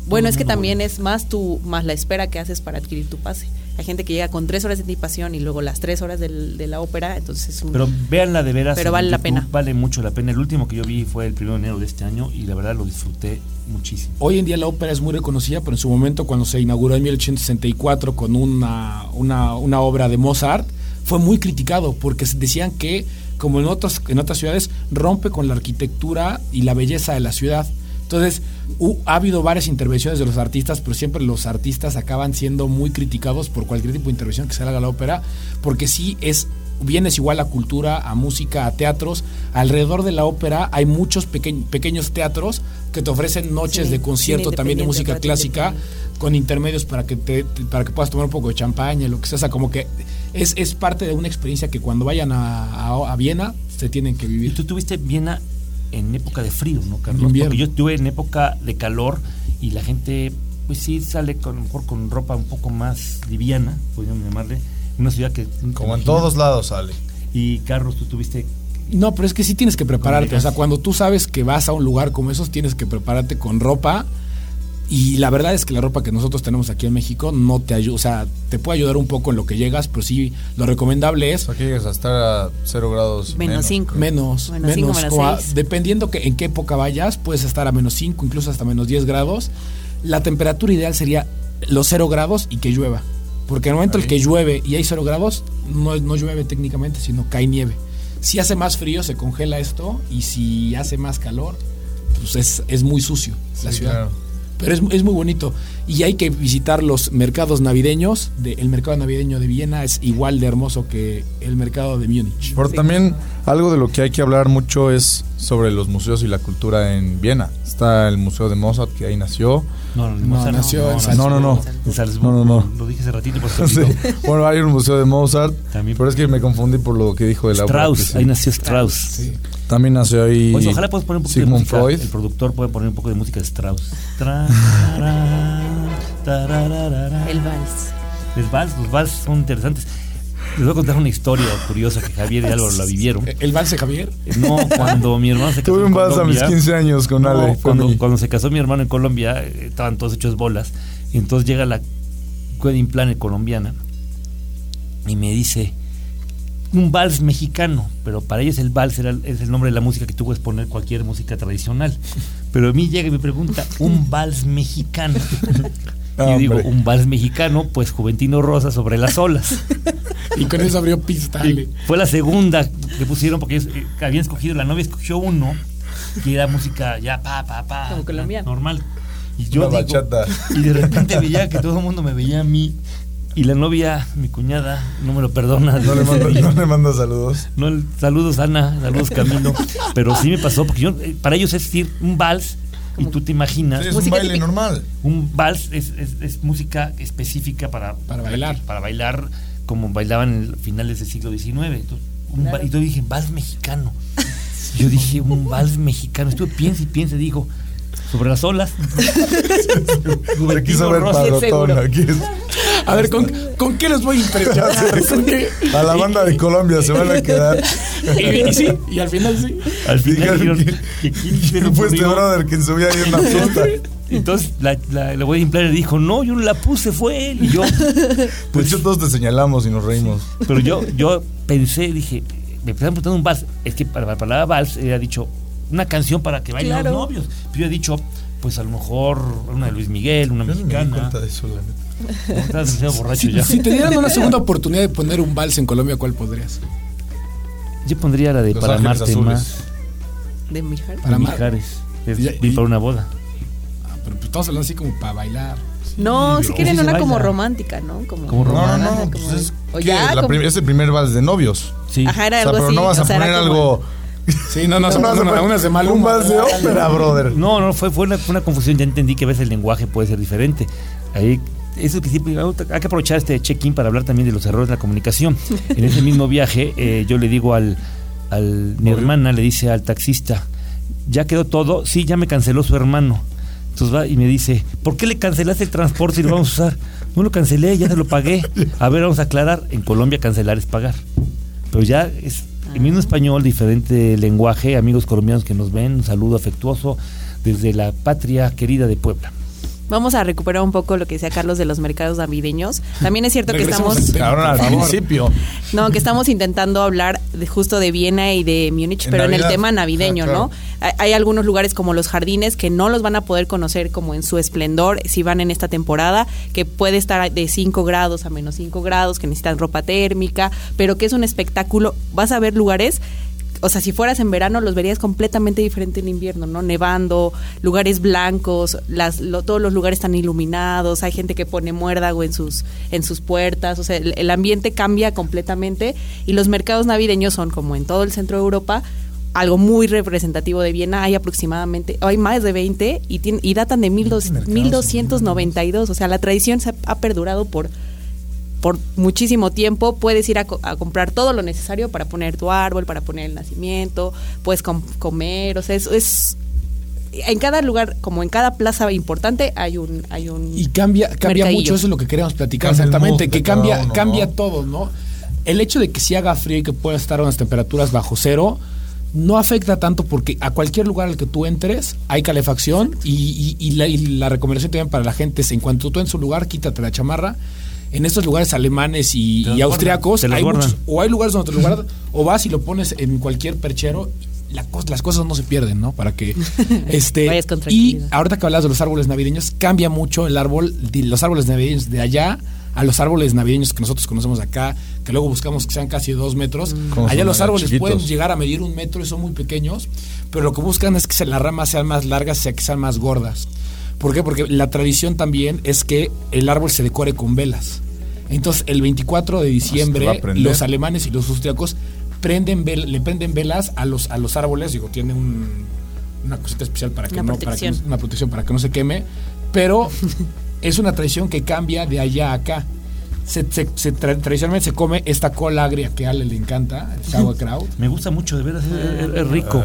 Bueno, es que también es más tu más la espera que haces para adquirir tu pase. Hay gente que llega con tres horas de anticipación y luego las tres horas del- de la ópera, entonces es un... Pero véanla de veras. Pero vale la pena. Vale mucho la pena. El último que yo vi fue el 1 de enero de este año y la verdad lo disfruté muchísimo. Hoy en día la ópera es muy reconocida, pero en su momento cuando se inauguró en 1864 con una, una, una obra de Mozart, fue muy criticado porque se decían que, como en otras, en otras ciudades, rompe con la arquitectura y la belleza de la ciudad. Entonces, hu- ha habido varias intervenciones de los artistas, pero siempre los artistas acaban siendo muy criticados por cualquier tipo de intervención que se haga a la ópera, porque sí es bien es igual a cultura, a música, a teatros. Alrededor de la ópera hay muchos peque- pequeños teatros que te ofrecen noches Sí, de concierto también de música clásica con intermedios para que te, te- para que puedas tomar un poco de champaña, lo que sea, o sea, como que es, es parte de una experiencia que cuando vayan a, a- a Viena se tienen que Y vivir. tú tuviste Viena en época de frío, ¿no, Carlos? invierno. Porque yo estuve en época de calor y la gente, pues sí, sale con, a lo mejor con ropa un poco más liviana, podríamos llamarle. Una ciudad que. Como en todos lados sale. Y Carlos, tú tuviste. No, pero es que sí tienes que prepararte. O sea, cuando tú sabes que vas a un lugar como esos, tienes que prepararte con ropa. Y la verdad es que la ropa que nosotros tenemos aquí en México no te ayuda. O sea, te puede ayudar un poco en lo que llegas, pero sí, lo recomendable O es sea, que llegas a estar a 0 grados. Menos cinco. menos. Menos cinco, menos menos como a- dependiendo que en qué época vayas, puedes estar a menos 5, incluso hasta menos 10 grados. La temperatura ideal sería los 0 grados y que llueva. Porque en el momento en el que llueve y hay 0 grados, no, no llueve técnicamente, sino cae nieve. Si hace más frío, se congela esto. Y si hace más calor, pues es, es muy sucio la ciudad. claro. Pero es, es muy bonito. Y hay que visitar los mercados navideños. De, el mercado navideño de Viena es igual de hermoso que el mercado de Múnich. Pero también algo de lo que hay que hablar mucho es sobre los museos y la cultura en Viena. Está el Museo de Mozart, que ahí nació. No, no, No, nació en Salzburgo. No, no, no. En Salzburgo. No, no, no. Lo dije hace ratito, te Sí. Bueno, hay un museo de Mozart. También. Pero es que me confundí por lo que dijo de la Strauss, ahí nació Strauss. Sí. También nació ahí Oye, ojalá puedas poner un poquito de Sigmund música. Freud. El productor puede poner un poco de música de Strauss. El vals. Los vals, los vals son interesantes. Les voy a contar una historia curiosa que Javier y Álvaro la vivieron. ¿El vals de Javier? No, cuando mi hermano se casó Tuve un vals a mis Colombia, 15 años con no, Ale. cuando, cuando se casó mi hermano en Colombia, eh, estaban todos hechos bolas. Y entonces llega la wedding planner colombiana y me dice un vals mexicano, pero para ellos el vals era, es el nombre de la música que tú puedes poner cualquier música tradicional. Pero a mí llega y me pregunta, ¿un vals mexicano? Y yo digo, un vals mexicano, pues Juventino Rosa sobre las olas. Y con eso abrió pista. Fue la segunda que pusieron porque ellos eh, habían escogido, la novia escogió uno que era música ya pa, pa, pa. Como. Normal. Y yo Una digo- bachata. y de repente veía que todo el mundo me veía a mí. Y la novia, mi cuñada, no me lo perdona. No le mando, ese día. no le mando saludos. No, el- saludos Ana, saludos Camilo. Pero sí me pasó, porque yo, eh, para ellos es decir un vals, y tú te imaginas, Sí, es un Música baile típica. normal. un vals es, es- es música específica para, Para bailar. Para bailar como bailaban en finales del siglo XIX. Entonces, un va- y yo dije, vals mexicano. Yo dije, un vals mexicano. Estuve piensa y piensa, digo, sobre las olas. Quiso ver Rossi, padrotón. Aquí es- A ver, ¿con, ¿con qué les voy a impresionar? ¿Con qué? A la banda de Colombia se van a quedar. Y, y sí, y al final sí. Al final Dijeron dijeron, que- que quién le ¿Quién fue este brother que subía ahí en una fiesta? Entonces la, la, la wedding planner dijo, no, yo no la puse, fue él. Y yo, De hecho, todos te señalamos y nos reímos. pero yo, yo pensé, dije, me empezaron preguntando un vals. Es que para la palabra vals había dicho una canción para que bailen Claro. los novios. Pero yo he dicho, pues a lo mejor una de Luis Miguel, una Yo ni me di mexicana. cuenta de eso, la neta. Estás demasiado borracho Si, ya. si te dieran una segunda oportunidad de poner un vals en Colombia, ¿cuál podrías? Yo pondría la de Los Para Azules. más De Mijares. Para. Mijares. Es y- para una boda. Ah, pero pues estamos hablando así como para bailar. No, si pero quieren una como romántica, ¿no? Como, Como No, no, romántica. no. como- Pues es, o ¿qué? ya, La como- prim- es el primer vals de novios. Sí. Ajá, O era sea, algo pero así. no vas a o sea, poner algo. Sí, no, no, No no, no, unas de. Un vals de ópera, brother. No, no, fue, fue, una, fue una confusión. Ya entendí que a veces el lenguaje puede ser diferente. Ahí, eso que siempre hay que aprovechar este check-in para hablar también de los errores de la comunicación. En ese mismo viaje, eh, yo le digo al, al mi hermana, le dice al taxista, ¿ya quedó todo? Sí, ya me canceló su hermano. Entonces va y me dice, ¿por qué le cancelaste el transporte y lo vamos a usar? No lo cancelé, ya se lo pagué. A ver, vamos a aclarar. En Colombia cancelar es pagar. Pero ya es el mismo español, diferente lenguaje. Amigos colombianos que nos ven, un saludo afectuoso desde la patria querida de Puebla. Vamos a recuperar un poco lo que decía Carlos de los mercados navideños. También es cierto que estamos... al principio. No, que estamos intentando hablar de, justo de Viena y de Múnich, pero en el tema navideño, Ah, claro. ¿no? Hay, hay algunos lugares como los jardines que no los van a poder conocer como en su esplendor si van en esta temporada, que puede estar de 5 grados a menos 5 grados, que necesitan ropa térmica, pero que es un espectáculo. Vas a ver lugares o sea, si fueras en verano los verías completamente diferente en invierno, ¿no? Nevando, lugares blancos, las, lo- todos los lugares están iluminados, hay gente que pone muérdago en sus, en sus puertas, o sea, el, el ambiente cambia completamente y los mercados navideños son como en todo el centro de Europa, algo muy representativo de Viena, hay aproximadamente, hay más de 20 y, tien- y datan de 1200 mercados 1292, o sea, la tradición se ha, ha perdurado por por muchísimo tiempo puedes ir a, co- a comprar todo lo necesario para poner tu árbol, para poner el nacimiento, puedes com- comer, o sea, es, es- en cada lugar, como en cada plaza importante, hay un hay un Y cambia, cambia mercadillo. mucho, eso es lo que queremos platicar Cambia exactamente, que cambia, uno, cambia ¿no? todo, ¿no? El hecho de que si haga frío y que pueda estar a unas temperaturas bajo cero, no afecta tanto porque a cualquier lugar al que tú entres hay calefacción y, y- y la, y la recomendación también para la gente es en cuanto tú en su lugar, quítate la chamarra. En estos lugares alemanes y, austriacos hay muchos, o hay lugares donde te lo guardan, o vas y lo pones en cualquier perchero. la las cosas no se pierden, ¿no? Para que este Vayas con y ahorita que hablas de los árboles navideños cambia mucho el árbol de los árboles navideños de allá a los árboles navideños que nosotros conocemos acá, que luego buscamos que sean casi dos metros. Como Allá los árboles chiquitos. pueden llegar a medir un metro y son muy pequeños, pero lo que buscan es que se- las ramas sean más largas, sea que sean más gordas. ¿Por qué? Porque la tradición también es que el árbol se decore con velas. Entonces, el 24 de diciembre, prender. los alemanes y los austriacos prenden vel- le prenden velas a los, a los árboles, digo, tiene un, una cosita especial para que, Una no, para que una protección para que no se queme, pero es una tradición que cambia de allá a acá. Se, se- se tra- tradicionalmente se come esta cola agria que a Ale le encanta, el sauerkraut. Me gusta mucho, de veras, es, es- es rico.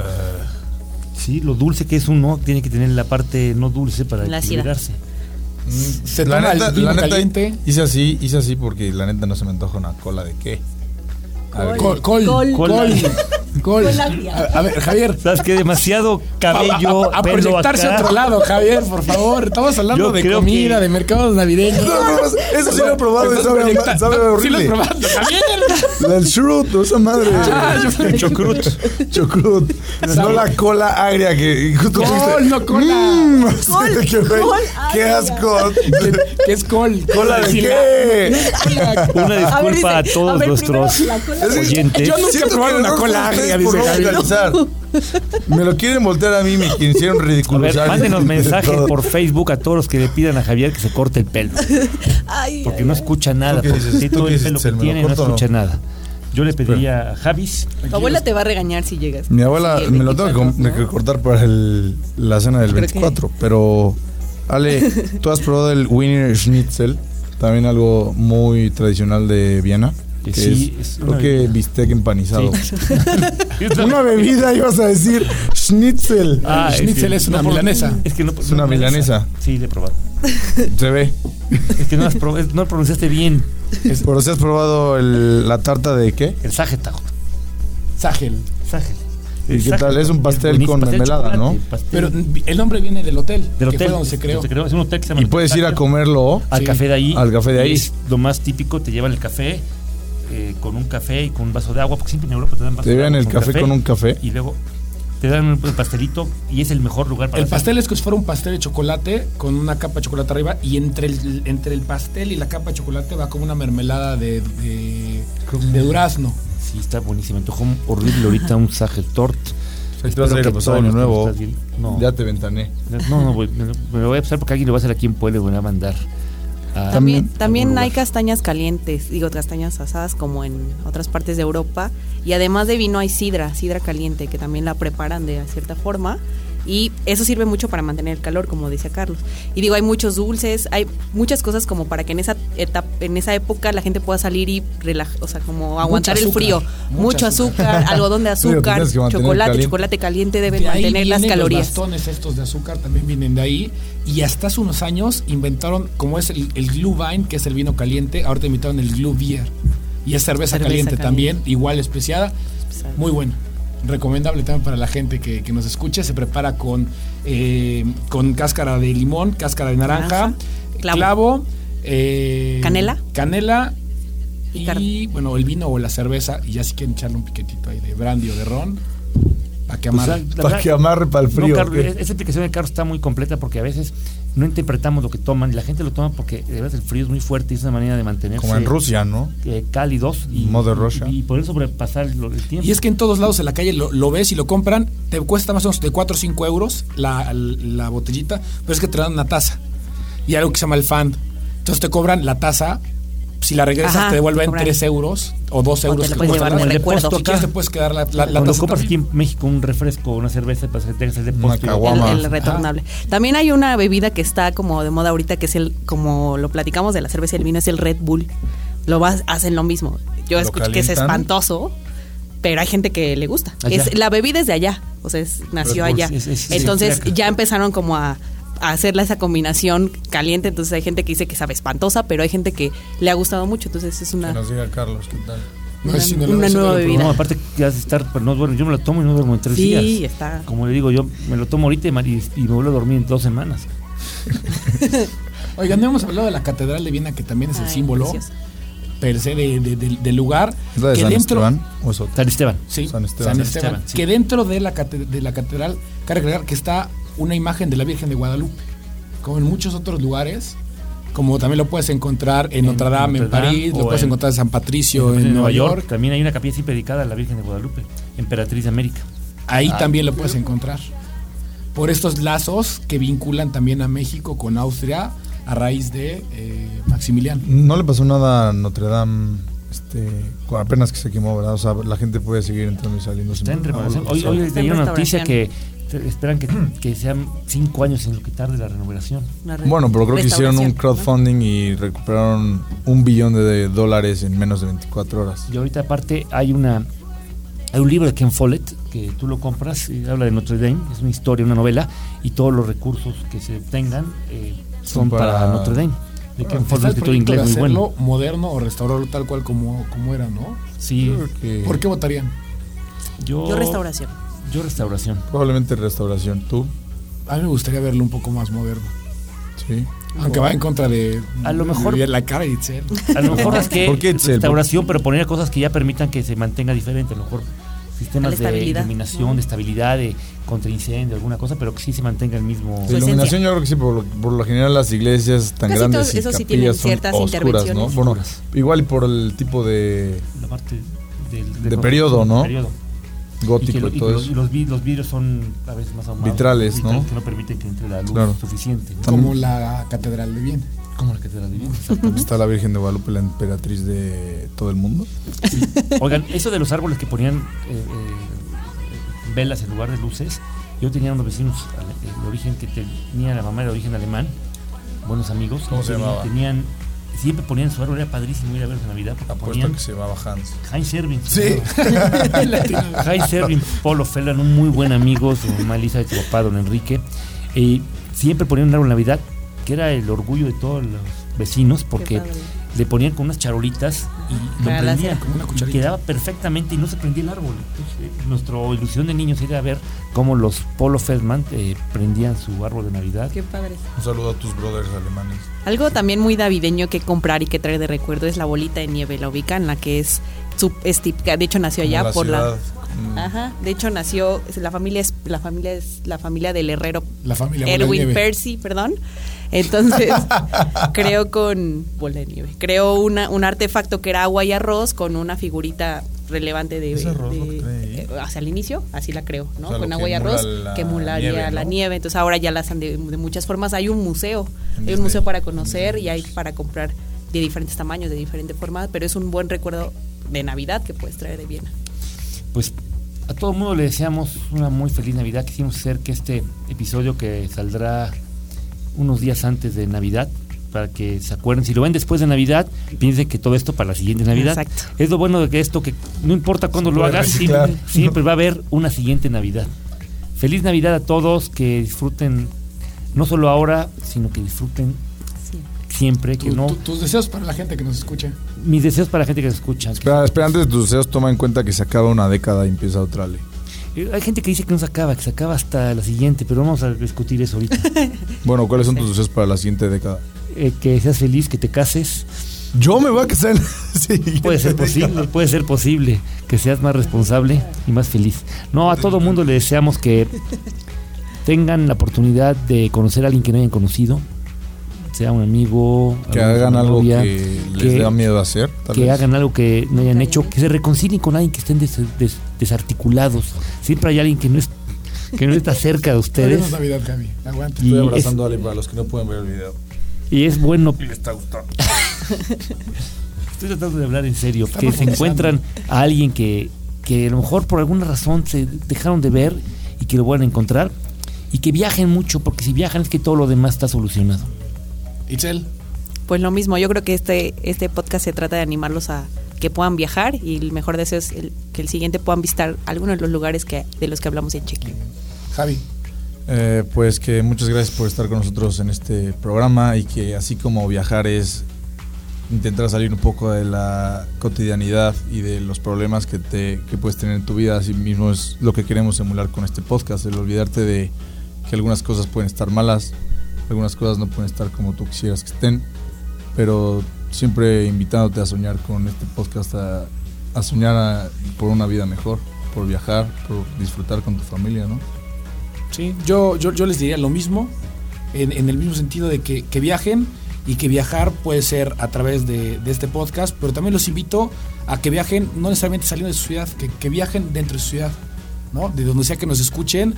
Sí, lo dulce que es uno tiene que tener la parte no dulce para La ácida. Se la toma neta, el vino la neta, caliente. hice así, hice así porque la neta no se me antoja una cola de qué. Col, col, Col. col, col. Col agria. A, a ver, Javier. ¿Sabes qué? Demasiado cabello, a, a- proyectarse a otro lado, Javier, por favor. Estamos hablando Yo de comida, que- de mercados navideños. No, no, no, eso sí lo he probado y sabe, proyecta- sabe Sí horrible. lo has probado, Javier. Del Shrut, esa madre. Ah, yo- Chocrut. Chocrut. No la cola agria que justo Col, no cola. "Mm, Col, qué, col qué agria". asco. ¿Qué, qué es col? ¿Cola de Sí, qué? Una A ver, disculpa a, todos a ver, nuestros oyentes. Yo nunca he probado el una cola agria, ustedes por dice no Javier. vocalizar. Me lo quieren voltear a mí, me quisieron A ver, ridiculizar. mándenos De mensaje todo. por Facebook a todos los que le pidan a Javier que se corte el pelo. Ay, Porque ay, no escucha nada. ¿Tú qué Porque dices? tiene ¿Tú todo el pelo que tiene no escucha nada. Yo le pediría a Javis. Tu abuela te va a regañar si llegas. Mi abuela Sí, me lo tengo que, com- 24, que cortar para el- la cena del Creo que- 24, pero Ale, tú has probado el Wiener Schnitzel, también algo muy tradicional de Viena, que Sí, es, es creo que bebida. bistec empanizado. Sí. Una bebida ibas a decir Schnitzel. Ah, Schnitzel es una no, milanesa. Es que no, Es una milanesa. Sí, le he probado. Se ve. Es que no, has prob- no pronunciaste bien Pero si has probado el- la tarta de qué? el sajetajo. Sagel. Sajel. ¿Y qué tal? Es un pastel con pastel mermelada, ¿no? pastel Pero el nombre viene del hotel. del que hotel. fue donde se creó. Es un hotel que se llama Y puedes ir a comerlo. al Sí. café de ahí. Al café de ahí. Es lo más típico, te llevan el café eh, con un café y con un vaso de agua, porque siempre en Europa te dan vaso Te de agua el café con un café. Y luego te dan un pastelito y es el mejor lugar para El hacer- pastel es como si fuera un pastel de chocolate con una capa de chocolate arriba y entre el, entre el pastel y la capa de chocolate va como una mermelada de, de, de durazno. Sí, está buenísimo. Me antojó horrible ahorita un Sajel Tort. Te vas a ir a que pasar todos año nuevo. No, Ya te ventané. no, no, voy- me, me lo voy a pasar porque alguien lo va a hacer aquí en Puebla y me lo va a mandar. A- También, también hay castañas calientes, digo castañas asadas como en otras partes de Europa. Y además de vino hay sidra, sidra caliente, que también la preparan de cierta forma. Y eso sirve mucho para mantener el calor, como decía Carlos. Y digo, hay muchos dulces, hay muchas cosas como para que en esa etapa, en esa época la gente pueda salir y relajar, o sea, como aguantar el frío. mucho azúcar, algodón de azúcar, chocolate, caliente. chocolate caliente deben De ahí mantener las calorías. Los bastones estos de azúcar también vienen de ahí. Y hasta hace unos años inventaron, como es el, el Glühwein, que es el vino caliente, ahorita inventaron el Glühbier. Y es cerveza, Cerveza caliente, caliente. también, igual especiada. Muy bueno. Recomendable también para la gente que, que nos escuche. Se prepara con, eh, con cáscara de limón, cáscara de naranja, Naranja, clavo, clavo. eh, Canela. Canela Y bueno, el vino o la cerveza. Y ya si quieren echarle un piquetito ahí de brandy o de ron, para que Pues, amarre. la Para que amarre para el No, frío. Es- esa explicación de Carlos está muy completa porque a veces no interpretamos lo que toman y la gente lo toma porque de verdad el frío es muy fuerte y es una manera de mantenerse Como en Rusia, ¿no? eh, cálidos y, Mother Russia. y, y poder sobrepasar el, el tiempo. Y es que en todos lados en la calle lo, lo ves y lo compran, te cuesta más o menos de 4 o 5 euros la, la botellita, pero es que te dan una taza y algo que se llama el fan. Entonces te cobran la taza, si la regresas Ajá, te devuelven cobran. 3 euros o 2 O euros. te la que puedes llevar de el recuerdo. depósito Si quieres te puedes quedar la, la, la Cuando compras aquí en México un refresco o una cerveza, pues tengas el depósito. El, el retornable. También hay una bebida que está como de moda ahorita, que es el, como lo platicamos de la cerveza y el vino, es el Red Bull. Lo vas, hacen lo mismo. Yo ¿Lo escucho que es espantoso, pero hay gente que le gusta. Es, la bebida es de allá, o sea, es- nació allá. entonces sí, ya empezaron como a, a hacerle esa combinación caliente, entonces hay gente que dice que sabe espantosa, pero hay gente que le ha gustado mucho, entonces es Que una, nos diga Carlos, ¿qué tal? No, una, sí, no una eso no nueva bebida. No, aparte que has de estar, pero no duermo. Yo me lo tomo y no duermo en tres Sí, días. está. Como le digo, yo me lo tomo ahorita y, me vuelvo a dormir en dos semanas. Oigan, no hemos hablado de la Catedral de Viena, que también es el Ay, símbolo precioso. per se de- de- de- del lugar. ¿Es la de que San dentro, Esteban? ¿O es? San Esteban. Sí, San San Esteban. San Esteban, sí. Que dentro de la, de la catedral, cabe que está una imagen de la Virgen de Guadalupe. Como en muchos otros lugares, como también lo puedes encontrar en, En Notre Dame, en Notre Dame, París, lo puedes en- encontrar en San Patricio, en, Nueva York. También hay una capilla así dedicada a la Virgen de Guadalupe, emperatriz de América. Ahí Ah, también lo puedes encontrar. Por estos lazos que vinculan también a México con Austria a raíz de eh, Maximiliano. No le pasó nada a Notre Dame este, apenas que se quemó, ¿verdad? O sea, la gente puede seguir entrando y saliendo. sin Está en reparación. Hoy, hoy leí una noticia que esperan que, que sean cinco años en lo que tarde la renovación. Bueno, pero creo que hicieron un crowdfunding y recuperaron un billón de, dólares en menos de 24 horas. Y ahorita aparte hay una hay un libro de Ken Follett que tú lo compras y habla de Notre Dame, es una historia, una novela y todos los recursos que se obtengan eh, son Son para, para- Notre Dame. de que Ah, un el escritor inglés de muy bueno. moderno o restaurarlo tal cual como, como era, ¿no? Sí, Que ¿Por qué votarían? yo, Yo restauración. Yo restauración. Probablemente restauración. ¿Tú? A mí me gustaría verlo un poco más moderno. Sí. Aunque va en contra de, A lo mejor- de la cara de Itzel. A lo mejor es que ¿Por qué, Itzel? restauración, pero poner cosas que ya permitan que se mantenga diferente. A lo mejor sistemas La de iluminación, de estabilidad, de contra incendio, alguna cosa, pero que sí se mantenga el mismo. De iluminación esencia. yo creo que sí, por lo, por lo general las iglesias tan Casi grandes todos y sí tienen son ciertas oscuras, ¿no? Bueno, igual y por el tipo de La parte del, De periodo, ¿no? periodo. Y, gótico que y, lo- y todo que los, eso. y los vi- los vidrios son a veces más ahumados. Vitrales, ¿no? Que no permiten que entre la luz Claro. suficiente. ¿no? Como la Catedral de Viena. Como la catedral de Viena, exactamente. Está la Virgen de Guadalupe, la emperatriz de todo el mundo. Oigan, eso de los árboles que ponían eh, eh, velas en lugar de luces, yo tenía unos vecinos ale- de origen que tenía la mamá de origen alemán, buenos amigos. ¿Cómo se llamaba? Tenían, siempre ponían su árbol, era padrísimo ir a ver en Navidad, porque Apuesto ponían que se llamaba Hans. Heinz Servin. Sí. Heinz Servin, Polo Fellan, un muy buen amigo, su mamá Elisa y su papá, don Enrique. Y siempre ponían un árbol en Navidad, que era el orgullo de todos los vecinos, porque padre. Le ponían con unas charolitas y lo prendían. Como una y cucharita. quedaba perfectamente y no se prendía el árbol. Entonces, eh, nuestra ilusión de niños era ver cómo los Polo Feldman eh, prendían su árbol de Navidad. Qué padre. Un saludo a tus brothers alemanes. Algo también muy navideño que comprar y que traer de recuerdo es la bolita de nieve, la ubican, la que es, su, es típica, de hecho nació allá la por ciudad, la... Ajá, de hecho nació, la familia es la familia es la familia del herrero La familia Erwin. Percy, perdón. Entonces, creo con bola de nieve. Creó una, un artefacto que era agua y arroz con una figurita relevante de, ¿Es arroz lo de- que trae ahí? eh, hacia el inicio, así la creo, ¿no? O sea, lo con agua y arroz la que emularía nieve, la nieve. Entonces ahora ya la hacen de, de muchas formas. Hay un museo, En hay un museo para conocer y hay para comprar de diferentes tamaños, de diferentes formas, pero es un buen recuerdo de Navidad que puedes traer de Viena. Pues a todo el mundo le deseamos una muy feliz Navidad. Quisimos hacer que este episodio que saldrá unos días antes de Navidad, para que se acuerden, si lo ven después de Navidad, piensen que todo esto para la siguiente Navidad. Exacto. Es lo bueno de que esto, que no importa cuándo lo hagas, siempre, siempre va a haber una siguiente Navidad. Feliz Navidad a todos, que disfruten no solo ahora, sino que disfruten siempre, que Tu- no... tu- tus deseos para la gente que nos escucha. Mis deseos para la gente que se escucha. Espera, espera, antes de tus deseos, toma en cuenta que se acaba una década y empieza otra ley. Eh, Hay gente que dice que no se acaba, que se acaba hasta la siguiente, pero vamos a discutir eso ahorita. Bueno, ¿cuáles son tus deseos para la siguiente década? Eh, que seas feliz, que te cases. Yo me voy a casar Puede ser posible, puede ser posible que seas más responsable y más feliz. No, a todo mundo le deseamos que tengan la oportunidad de conocer a alguien que no hayan conocido, sea un amigo, Que hagan algo novia, que les que- da miedo hacer. tal que vez. hagan algo que no hayan hecho, que se reconcilien con alguien que estén des- des- desarticulados. Siempre hay alguien que no es que no está cerca de ustedes es Navidad, Gaby. Aguanta. Y Estoy es- abrazando a Ale para los que no pueden ver el video. y es bueno Y le está gustando. Estoy tratando de hablar en serio, Está que se encuentran a alguien que, que a lo mejor por alguna razón se dejaron de ver y que lo vuelvan a encontrar y que viajen mucho, porque si viajan es que todo lo demás está solucionado. Itzel, Pues lo mismo, yo creo que este, este podcast se trata de animarlos a que puedan viajar y el mejor deseo es el- que el siguiente puedan visitar algunos de los lugares que, de los que hablamos en Chequi. Javi. Eh, pues que muchas gracias por estar con nosotros en este programa y que así como viajar es intentar salir un poco de la cotidianidad y de los problemas que te que puedes tener en tu vida, así mismo es lo que queremos emular con este podcast, el olvidarte de que algunas cosas pueden estar malas, algunas cosas no pueden estar como tú quisieras que estén, pero siempre invitándote a soñar con este podcast, a, a soñar a- por una vida mejor, por viajar, por disfrutar con tu familia, ¿no? Sí, yo, yo, yo les diría lo mismo, en, en el mismo sentido de que, que viajen y que viajar puede ser a través de, de este podcast, pero también los invito a que viajen, no necesariamente saliendo de su ciudad, que, que viajen dentro de su ciudad, ¿no? De donde sea que nos escuchen,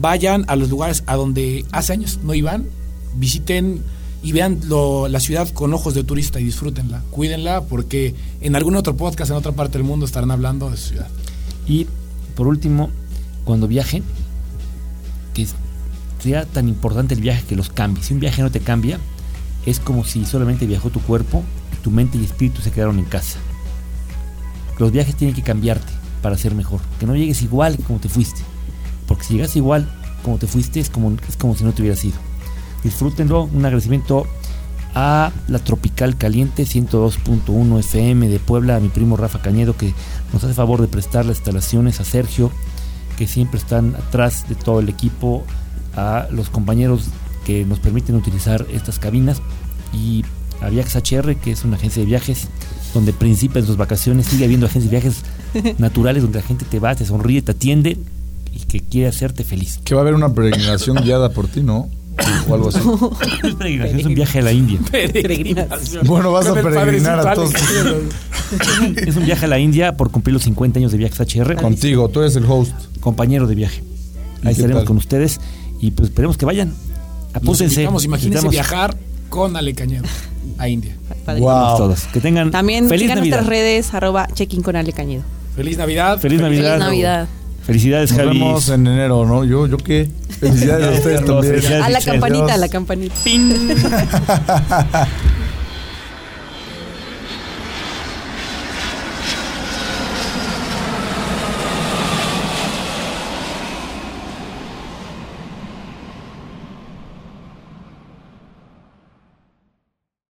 vayan a los lugares a donde hace años no iban, visiten y vean la ciudad con ojos de turista y disfrútenla, cuídenla, porque en algún otro podcast en otra parte del mundo estarán hablando de su ciudad. Y por último, cuando viajen, que sea tan importante el viaje que los cambie. Si un viaje no te cambia, es como si solamente viajó tu cuerpo, tu mente y espíritu se quedaron en casa. Los viajes tienen que cambiarte para ser mejor. Que no llegues igual como te fuiste. Si llegas igual como te fuiste, es como, es como si no te hubieras ido. Disfrútenlo. Un agradecimiento a la Tropical Caliente 102.1 FM de Puebla, a mi primo Rafa Cañedo que nos hace favor de prestar las instalaciones, a Sergio que siempre están atrás de todo el equipo, a los compañeros que nos permiten utilizar estas cabinas y a Viajes HR, que es una agencia de viajes donde principian sus vacaciones, sigue habiendo agencias de viajes naturales donde la gente te va, te sonríe, te atiende y que quiere hacerte feliz. Que va a haber una peregrinación guiada por ti, ¿no? O algo así. Es peregrinación, es un viaje a la India. Peregrinación. Bueno, vas a peregrinar a todos. Es un viaje a la India por cumplir los 50 años de Viajes HR. Contigo, tú eres el host. compañero de viaje. ¿Y Ahí estaremos tal? con ustedes y pues esperemos que vayan. Apúntense. invitamos, imagínense viajar con Ale Cañedo a India. Wow. todos. Que tengan También feliz sigan Navidad. nuestras redes, arroba check-in con Ale Cañedo. Feliz Navidad. Feliz Navidad. Feliz Navidad. Felicidades, Nos Javi. vemos en enero, ¿no? ¿Yo, yo qué? Felicidades a ustedes también. felicidades. A la campanita, a la campanita.